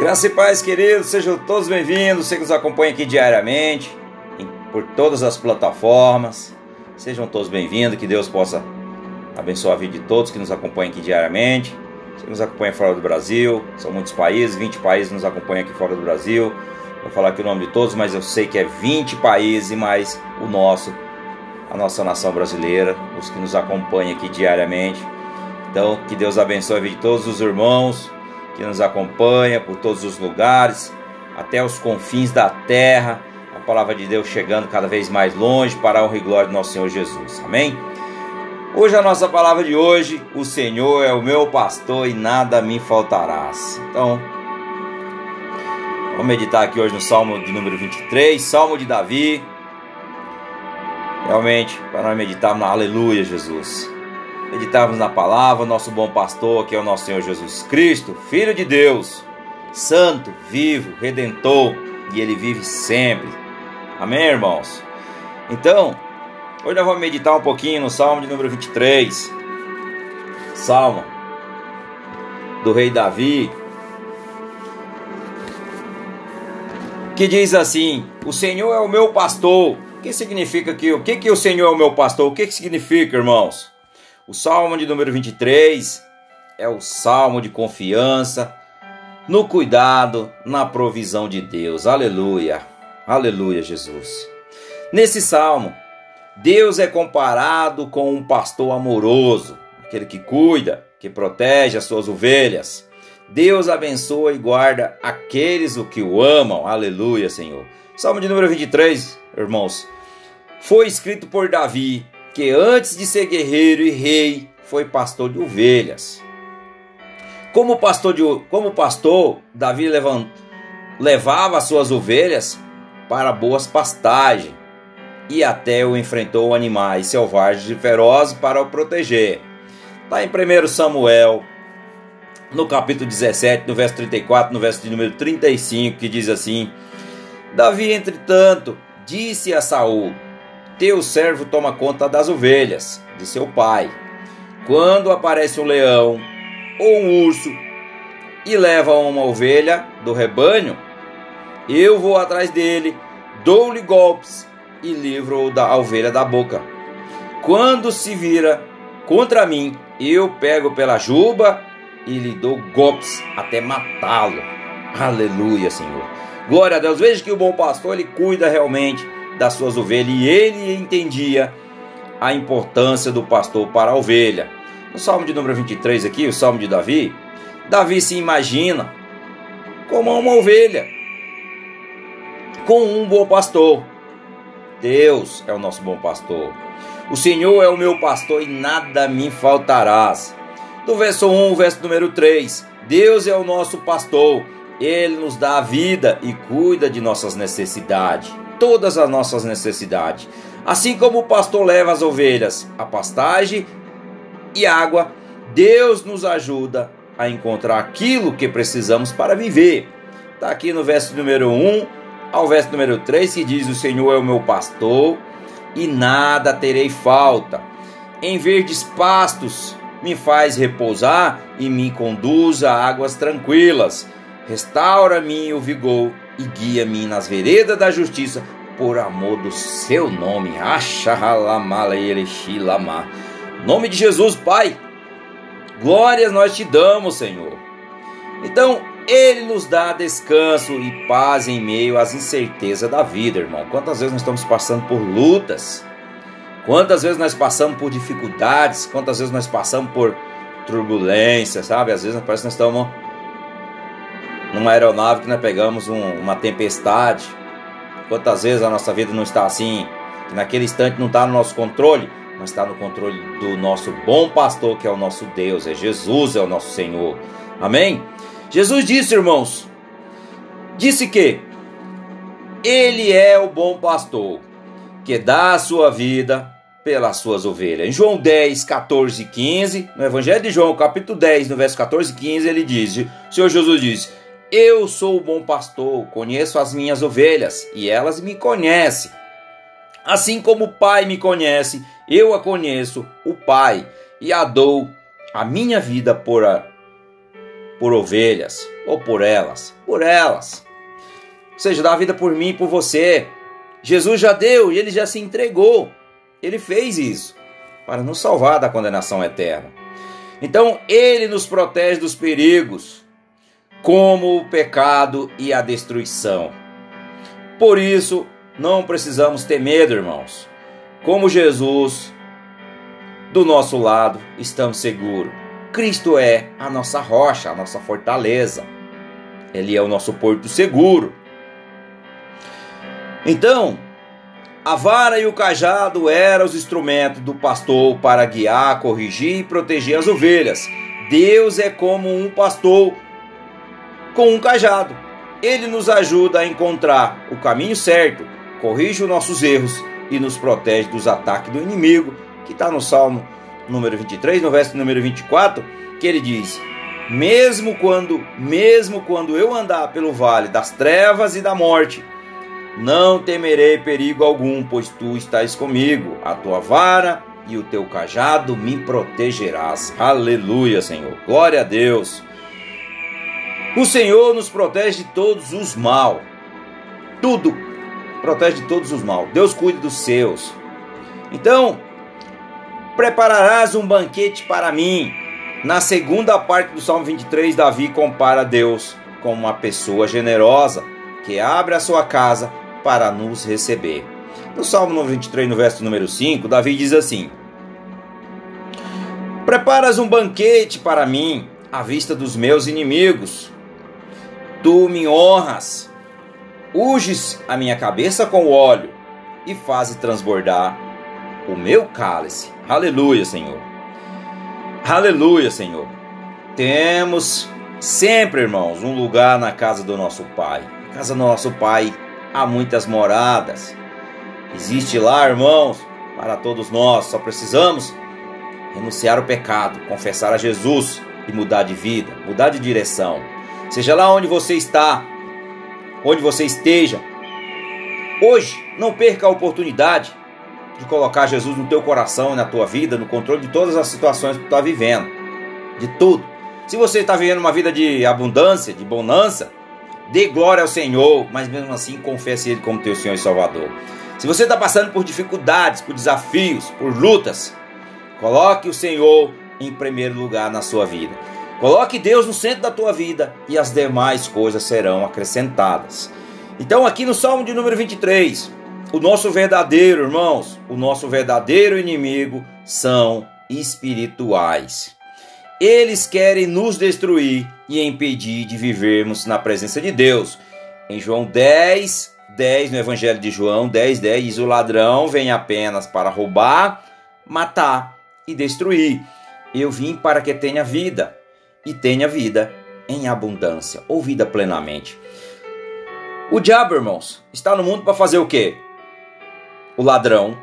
Graça e paz, queridos, sejam todos bem-vindos. Você que nos acompanha aqui diariamente, por todas as plataformas. Sejam todos bem-vindos, que Deus possa abençoar a vida de todos que nos acompanham aqui diariamente. Você nos acompanha fora do Brasil, são muitos países, 20 países nos acompanham aqui fora do Brasil. Vou falar aqui o nome de todos, mas eu sei que é 20 países mais o nosso, a nossa nação brasileira, os que nos acompanham aqui diariamente. Então, que Deus abençoe a vida de todos os irmãos que nos acompanham por todos os lugares, até os confins da terra. A palavra de Deus chegando cada vez mais longe para a honra e glória do nosso Senhor Jesus. Amém? Hoje a nossa palavra de hoje, o Senhor é o meu pastor e nada me faltarás. Então, vamos meditar aqui hoje no Salmo de número 23, Salmo de Davi. Realmente, para nós meditarmos na Aleluia, Jesus. Meditarmos na palavra, nosso bom pastor, que é o nosso Senhor Jesus Cristo, Filho de Deus, Santo, vivo, Redentor, e Ele vive sempre. Amém, irmãos? Então, Hoje nós vamos meditar um pouquinho no Salmo de número 23. Salmo do rei Davi. Que diz assim: O Senhor é o meu pastor. O que significa que o que que o Senhor é o meu pastor? O que que significa, irmãos? O Salmo de número 23 é o salmo de confiança no cuidado, na provisão de Deus. Aleluia. Aleluia, Jesus. Nesse salmo, Deus é comparado com um pastor amoroso, aquele que cuida, que protege as suas ovelhas. Deus abençoa e guarda aqueles o que o amam. Aleluia, Senhor. Salmo de número 23, irmãos, foi escrito por Davi, que antes de ser guerreiro e rei, foi pastor de ovelhas. Como pastor, de, como pastor Davi levant, levava suas ovelhas para boas pastagens e até o enfrentou animais selvagens e ferozes para o proteger. Está em 1 Samuel, no capítulo 17, no verso 34, no verso de número 35, que diz assim: Davi, entretanto, disse a Saul: Teu servo toma conta das ovelhas de seu pai. Quando aparece um leão ou um urso e leva uma ovelha do rebanho, eu vou atrás dele, dou-lhe golpes e livro da ovelha da boca. Quando se vira contra mim, eu pego pela juba e lhe dou golpes até matá-lo. Aleluia, Senhor. Glória a Deus. Veja que o bom pastor ele cuida realmente das suas ovelhas e ele entendia a importância do pastor para a ovelha. No Salmo de número 23 aqui, o Salmo de Davi, Davi se imagina como uma ovelha com um bom pastor. Deus é o nosso bom pastor. O Senhor é o meu pastor e nada me faltarás. Do verso 1, verso número 3. Deus é o nosso pastor. Ele nos dá a vida e cuida de nossas necessidades, todas as nossas necessidades. Assim como o pastor leva as ovelhas a pastagem e água, Deus nos ajuda a encontrar aquilo que precisamos para viver. Está aqui no verso número 1 ao verso número 3 que diz: O Senhor é o meu pastor e nada terei falta. Em verdes pastos me faz repousar e me conduz a águas tranquilas. Restaura-me o vigor e guia-me nas veredas da justiça por amor do seu nome. Nome de Jesus, Pai. Glórias nós te damos, Senhor. Então, ele nos dá descanso e paz em meio às incertezas da vida, irmão. Quantas vezes nós estamos passando por lutas? Quantas vezes nós passamos por dificuldades? Quantas vezes nós passamos por turbulência, sabe? Às vezes parece que nós estamos numa aeronave que nós pegamos um, uma tempestade. Quantas vezes a nossa vida não está assim, que naquele instante não está no nosso controle, mas está no controle do nosso bom pastor, que é o nosso Deus, é Jesus, é o nosso Senhor. Amém? Jesus disse, irmãos, disse que ele é o bom pastor que dá a sua vida pelas suas ovelhas. Em João 10, 14 e 15, no Evangelho de João, capítulo 10, no verso 14 e 15, ele diz: O Senhor Jesus diz: Eu sou o bom pastor, conheço as minhas ovelhas e elas me conhecem. Assim como o Pai me conhece, eu a conheço, o Pai, e a dou a minha vida por a, por ovelhas. ou por elas? Por elas. Ou seja, dá a vida por mim e por você. Jesus já deu e ele já se entregou. Ele fez isso para nos salvar da condenação eterna. Então, ele nos protege dos perigos, como o pecado e a destruição. Por isso, não precisamos ter medo, irmãos. Como Jesus, do nosso lado, estamos seguros. Cristo é a nossa rocha, a nossa fortaleza. Ele é o nosso porto seguro. Então, a vara e o cajado eram os instrumentos do pastor para guiar, corrigir e proteger as ovelhas. Deus é como um pastor com um cajado. Ele nos ajuda a encontrar o caminho certo, corrige os nossos erros e nos protege dos ataques do inimigo, que está no Salmo número 23, no verso número 24, que ele diz: Mesmo quando, mesmo quando eu andar pelo vale das trevas e da morte, não temerei perigo algum, pois tu estás comigo, a tua vara e o teu cajado me protegerás. Aleluia, Senhor. Glória a Deus. O Senhor nos protege de todos os mal. Tudo protege de todos os mal. Deus cuida dos seus. Então, prepararás um banquete para mim. Na segunda parte do Salmo 23, Davi compara Deus com uma pessoa generosa que abre a sua casa para nos receber. No Salmo 23, no verso número 5, Davi diz assim: Preparas um banquete para mim à vista dos meus inimigos tu me honras, unges a minha cabeça com óleo e fazes transbordar o meu cálice. Aleluia, Senhor. Aleluia, Senhor. Temos sempre, irmãos, um lugar na casa do nosso Pai. Na casa do nosso Pai há muitas moradas. Existe lá, irmãos, para todos nós. Só precisamos renunciar ao pecado, confessar a Jesus e mudar de vida, mudar de direção. Seja lá onde você está, onde você esteja, hoje não perca a oportunidade de colocar Jesus no teu coração na tua vida, no controle de todas as situações que tu está vivendo, de tudo. Se você está vivendo uma vida de abundância, de bonança, dê glória ao Senhor, mas mesmo assim confesse Ele como teu Senhor e Salvador. Se você está passando por dificuldades, por desafios, por lutas, coloque o Senhor em primeiro lugar na sua vida. Coloque Deus no centro da tua vida e as demais coisas serão acrescentadas. Então, aqui no Salmo de número 23, o nosso verdadeiro, irmãos, o nosso verdadeiro inimigo são espirituais. Eles querem nos destruir e impedir de vivermos na presença de Deus. Em João 10, 10, no Evangelho de João 10, 10, diz: O ladrão vem apenas para roubar, matar e destruir. Eu vim para que tenha vida e tenha vida em abundância, ou vida plenamente. O diabo, irmãos, está no mundo para fazer o quê? O ladrão,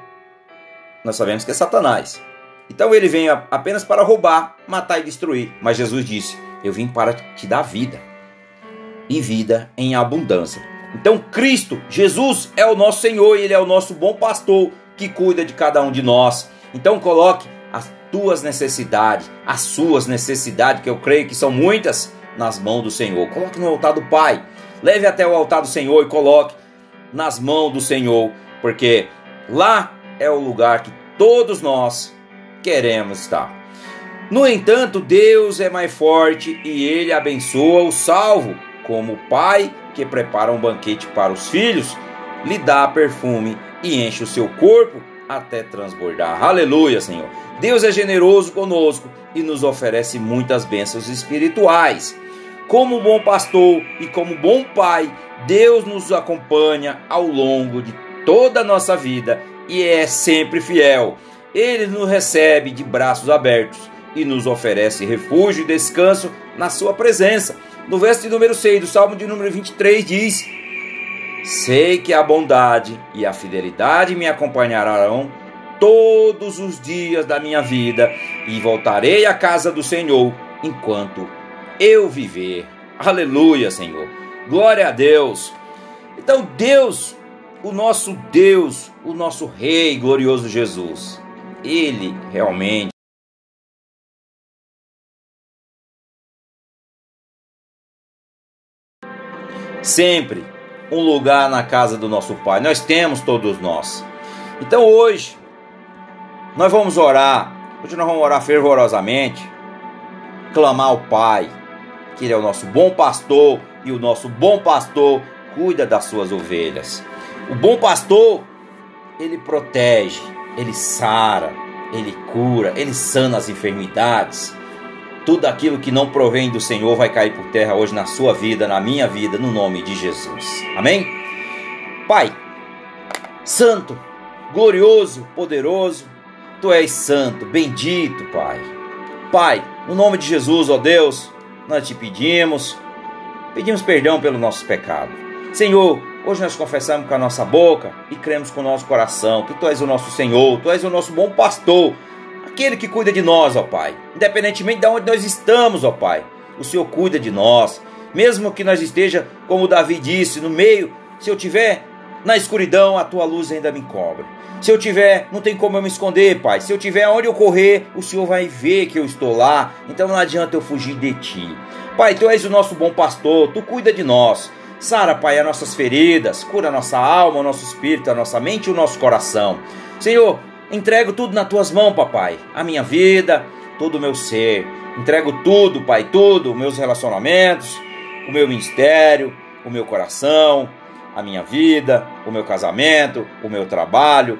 nós sabemos que é Satanás. Então ele vem apenas para roubar, matar e destruir. Mas Jesus disse: Eu vim para te dar vida e vida em abundância. Então Cristo, Jesus é o nosso Senhor Ele é o nosso bom pastor que cuida de cada um de nós. Então coloque tuas necessidades, as suas necessidades, que eu creio que são muitas, nas mãos do Senhor. Coloque no altar do Pai. Leve até o altar do Senhor e coloque nas mãos do Senhor, porque lá é o lugar que todos nós queremos estar. No entanto, Deus é mais forte e ele abençoa o salvo, como o pai que prepara um banquete para os filhos, lhe dá perfume e enche o seu corpo até transbordar. Aleluia, Senhor. Deus é generoso conosco e nos oferece muitas bênçãos espirituais. Como bom pastor e como bom pai, Deus nos acompanha ao longo de toda a nossa vida e é sempre fiel. Ele nos recebe de braços abertos e nos oferece refúgio e descanso na sua presença. No verso de número 6 do Salmo de número 23 diz: Sei que a bondade e a fidelidade me acompanharão todos os dias da minha vida e voltarei à casa do Senhor enquanto eu viver. Aleluia, Senhor. Glória a Deus. Então, Deus, o nosso Deus, o nosso Rei glorioso Jesus, ele realmente sempre um lugar na casa do nosso Pai. Nós temos todos nós. Então hoje nós vamos orar. Hoje nós vamos orar fervorosamente, clamar ao Pai, que Ele é o nosso bom pastor e o nosso bom pastor cuida das suas ovelhas. O bom pastor, ele protege, ele sara, ele cura, ele sana as enfermidades. Tudo aquilo que não provém do Senhor vai cair por terra hoje na sua vida, na minha vida, no nome de Jesus. Amém? Pai, santo, glorioso, poderoso, tu és santo, bendito, Pai. Pai, no nome de Jesus, ó Deus, nós te pedimos, pedimos perdão pelos nossos pecados. Senhor, hoje nós confessamos com a nossa boca e cremos com o nosso coração que tu és o nosso Senhor, tu és o nosso bom pastor aquele que cuida de nós, ó Pai. Independentemente de onde nós estamos, ó Pai, o Senhor cuida de nós. Mesmo que nós esteja, como Davi disse, no meio, se eu tiver na escuridão, a tua luz ainda me cobre. Se eu tiver, não tem como eu me esconder, Pai. Se eu tiver onde eu correr, o Senhor vai ver que eu estou lá. Então não adianta eu fugir de ti. Pai, tu és o nosso bom pastor, tu cuida de nós. Sara, Pai, as nossas feridas, cura a nossa alma, o nosso espírito, a nossa mente e o nosso coração. Senhor, Entrego tudo nas tuas mãos, papai. A minha vida, todo o meu ser. Entrego tudo, pai, tudo, meus relacionamentos, o meu ministério, o meu coração, a minha vida, o meu casamento, o meu trabalho.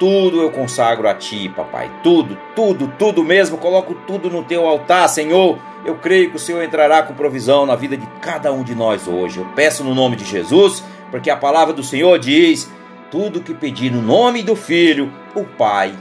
Tudo eu consagro a ti, papai. Tudo, tudo, tudo mesmo. Coloco tudo no teu altar, Senhor. Eu creio que o Senhor entrará com provisão na vida de cada um de nós hoje. Eu peço no nome de Jesus, porque a palavra do Senhor diz tudo que pedir no nome do Filho, o Pai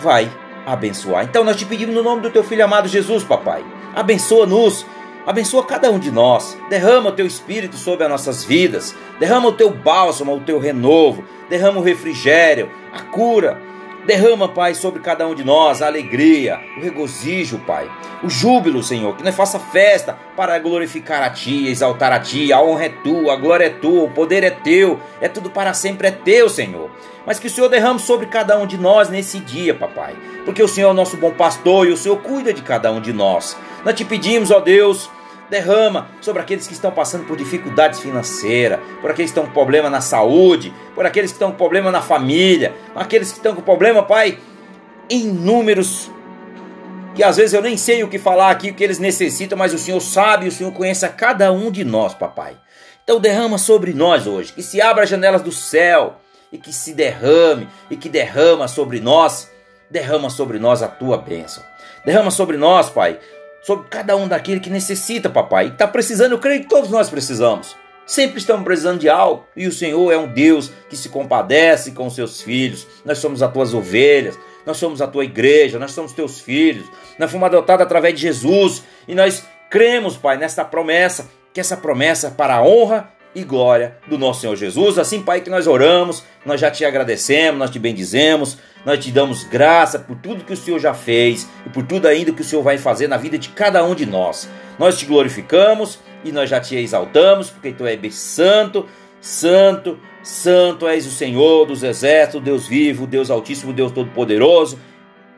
vai abençoar. Então nós te pedimos no nome do teu Filho amado Jesus, papai. Abençoa-nos, abençoa cada um de nós. Derrama o teu espírito sobre as nossas vidas. Derrama o teu bálsamo, o teu renovo. Derrama o refrigério, a cura Derrama, Pai, sobre cada um de nós a alegria, o regozijo, Pai, o júbilo, Senhor, que nós faça festa para glorificar a Ti, exaltar a Ti. A honra é Tua, a glória é Tua, o poder é Teu, é tudo para sempre é Teu, Senhor. Mas que o Senhor derrame sobre cada um de nós nesse dia, Papai, porque o Senhor é o nosso bom pastor e o Senhor cuida de cada um de nós. Nós te pedimos, ó Deus, derrama sobre aqueles que estão passando por dificuldades financeiras, por aqueles que estão com problema na saúde, por aqueles que estão com problema na família, aqueles que estão com problema, Pai, inúmeros que às vezes eu nem sei o que falar aqui, o que eles necessitam, mas o Senhor sabe, o Senhor conhece a cada um de nós, papai. Então derrama sobre nós hoje, que se abra as janelas do céu e que se derrame e que derrama sobre nós, derrama sobre nós a tua bênção. Derrama sobre nós, Pai, sobre cada um daquele que necessita, papai. E está precisando, eu creio que todos nós precisamos. Sempre estamos precisando de algo. E o Senhor é um Deus que se compadece com os seus filhos. Nós somos as tuas ovelhas. Nós somos a tua igreja. Nós somos teus filhos. Nós fomos adotados através de Jesus. E nós cremos, Pai, nessa promessa. Que essa promessa é para a honra e glória do nosso Senhor Jesus. Assim, Pai, que nós oramos, nós já te agradecemos, nós te bendizemos, nós te damos graça por tudo que o Senhor já fez e por tudo ainda que o Senhor vai fazer na vida de cada um de nós. Nós te glorificamos e nós já te exaltamos, porque tu és santo, santo, santo és o Senhor dos exércitos, Deus vivo, Deus altíssimo, Deus todo-poderoso,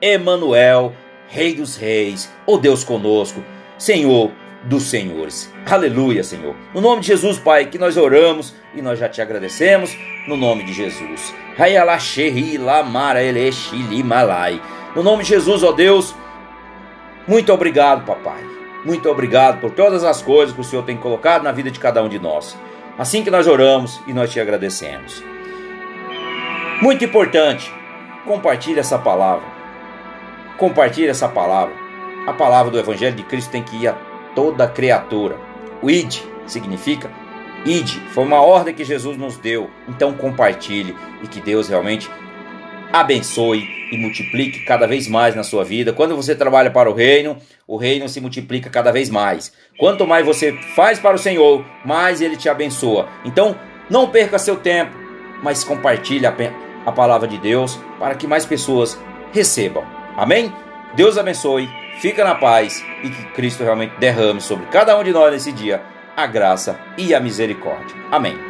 Emanuel, Rei dos reis, o Deus conosco, Senhor dos senhores. Aleluia, Senhor. No nome de Jesus, Pai, que nós oramos e nós já te agradecemos, no nome de Jesus. No nome de Jesus, ó Deus, muito obrigado, papai. Muito obrigado por todas as coisas que o Senhor tem colocado na vida de cada um de nós. Assim que nós oramos e nós te agradecemos. Muito importante, compartilhe essa palavra. Compartilhe essa palavra. A palavra do Evangelho de Cristo tem que ir a toda criatura. O id significa id, foi uma ordem que Jesus nos deu. Então compartilhe e que Deus realmente abençoe e multiplique cada vez mais na sua vida. Quando você trabalha para o reino, o reino se multiplica cada vez mais. Quanto mais você faz para o Senhor, mais ele te abençoa. Então, não perca seu tempo, mas compartilhe a, a palavra de Deus para que mais pessoas recebam. Amém? Deus abençoe, fica na paz e que Cristo realmente derrame sobre cada um de nós nesse dia a graça e a misericórdia. Amém.